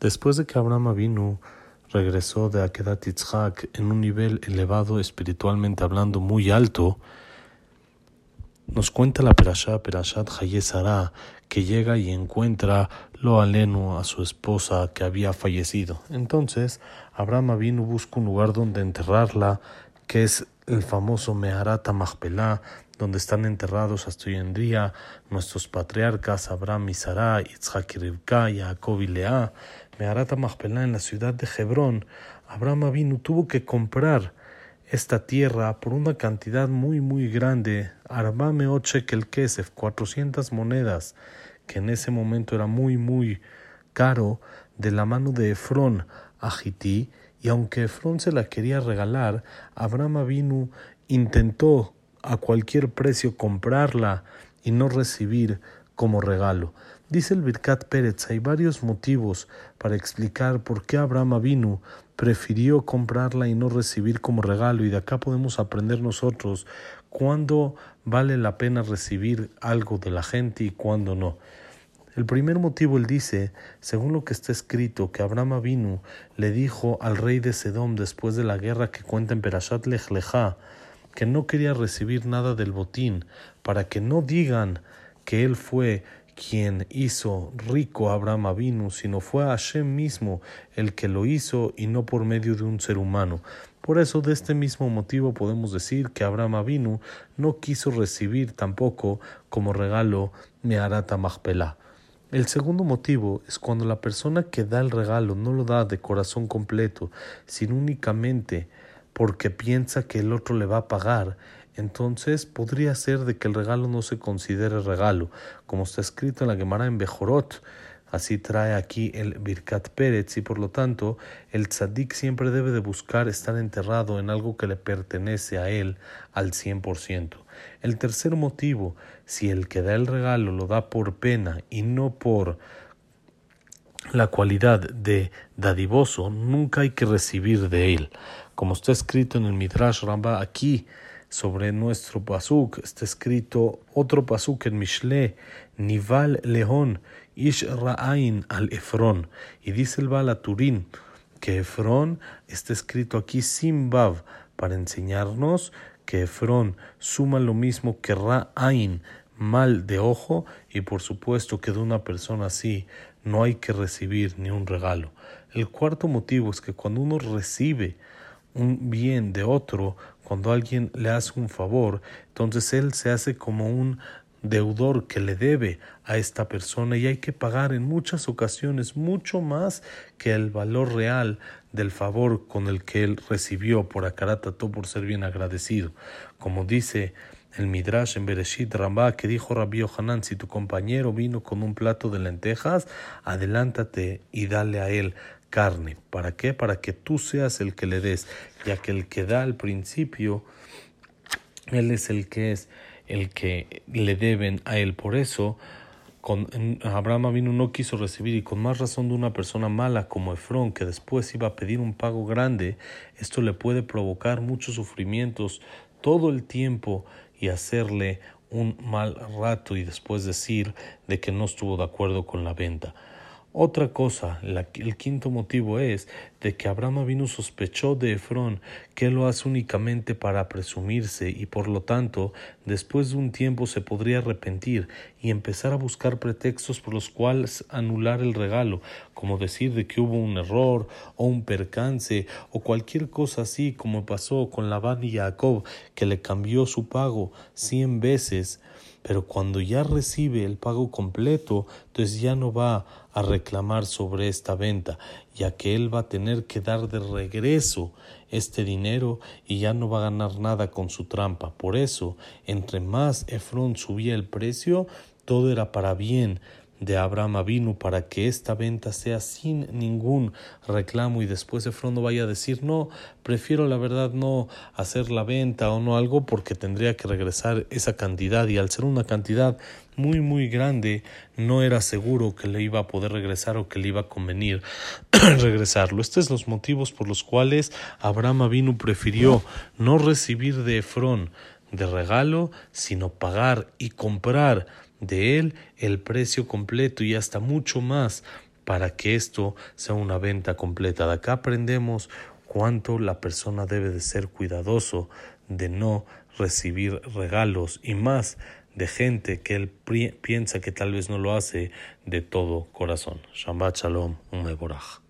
Después de que Abraham vino, regresó de Akedat Yitzhak en un nivel elevado espiritualmente hablando muy alto, nos cuenta la Perashá, Perashat Hayesara, que llega y encuentra lo aleno a su esposa que había fallecido. Entonces, Abraham vino busca un lugar donde enterrarla, que es el famoso Meharata Machpelah, donde están enterrados hasta hoy en día nuestros patriarcas Abraham y Sarah, Yitzhak y Jacob y Lea, Meharata Machpelah en la ciudad de Hebrón. Abraham vino tuvo que comprar esta tierra por una cantidad muy muy grande, Arbame el Kesef, 400 monedas, que en ese momento era muy muy caro, de la mano de Efrón a Jití, y aunque Efrón se la quería regalar, Abraham Avinu intentó a cualquier precio comprarla y no recibir como regalo. Dice el Birkat Pérez, hay varios motivos para explicar por qué Abraham Avinu prefirió comprarla y no recibir como regalo y de acá podemos aprender nosotros cuándo vale la pena recibir algo de la gente y cuándo no. El primer motivo él dice, según lo que está escrito, que Abraham Avinu le dijo al rey de Sedom después de la guerra que cuenta en Perashat Lech que no quería recibir nada del botín, para que no digan que él fue quien hizo rico a Abraham Avinu, sino fue Hashem mismo el que lo hizo y no por medio de un ser humano. Por eso, de este mismo motivo, podemos decir que Abraham Avinu no quiso recibir tampoco como regalo Meharata Machpelah. El segundo motivo es cuando la persona que da el regalo no lo da de corazón completo, sino únicamente porque piensa que el otro le va a pagar, entonces podría ser de que el regalo no se considere regalo, como está escrito en la Gemara en Bejorot. Así trae aquí el Birkat Pérez y por lo tanto el tzadik siempre debe de buscar estar enterrado en algo que le pertenece a él al 100%. El tercer motivo, si el que da el regalo lo da por pena y no por la cualidad de dadivoso, nunca hay que recibir de él. Como está escrito en el Midrash Ramba aquí, sobre nuestro pasuk está escrito otro pasuk en Mishle, Nival León, Ish Ra'ain al Efron. Y dice el Balaturín que Efron está escrito aquí sin Bav para enseñarnos que Efron suma lo mismo que Ra'ain, mal de ojo, y por supuesto que de una persona así no hay que recibir ni un regalo. El cuarto motivo es que cuando uno recibe un bien de otro, cuando alguien le hace un favor, entonces él se hace como un deudor que le debe a esta persona y hay que pagar en muchas ocasiones mucho más que el valor real del favor con el que él recibió por Akaratató por ser bien agradecido. Como dice el Midrash en Bereshit Rambá que dijo Rabbi Hanan, si tu compañero vino con un plato de lentejas, adelántate y dale a él carne. ¿Para qué? Para que tú seas el que le des, ya que el que da al principio, él es el que es el que le deben a él. Por eso, con, Abraham vino no quiso recibir y con más razón de una persona mala como Efrón, que después iba a pedir un pago grande, esto le puede provocar muchos sufrimientos todo el tiempo y hacerle un mal rato y después decir de que no estuvo de acuerdo con la venta. Otra cosa, el quinto motivo es de que Abraham vino sospechó de Efrón que lo hace únicamente para presumirse y por lo tanto después de un tiempo se podría arrepentir y empezar a buscar pretextos por los cuales anular el regalo, como decir de que hubo un error o un percance o cualquier cosa así como pasó con Labán y Jacob que le cambió su pago cien veces pero cuando ya recibe el pago completo, entonces ya no va a reclamar sobre esta venta, ya que él va a tener que dar de regreso este dinero y ya no va a ganar nada con su trampa. Por eso, entre más Efrón subía el precio, todo era para bien de Abraham vino para que esta venta sea sin ningún reclamo y después Efrón no vaya a decir no, prefiero la verdad no hacer la venta o no algo porque tendría que regresar esa cantidad y al ser una cantidad muy muy grande no era seguro que le iba a poder regresar o que le iba a convenir regresarlo. Estos son los motivos por los cuales Abraham vino prefirió no recibir de Efrón de regalo, sino pagar y comprar de él el precio completo y hasta mucho más para que esto sea una venta completa. De acá aprendemos cuánto la persona debe de ser cuidadoso de no recibir regalos y más de gente que él piensa que tal vez no lo hace de todo corazón. Shabbat Shalom, un Meborach.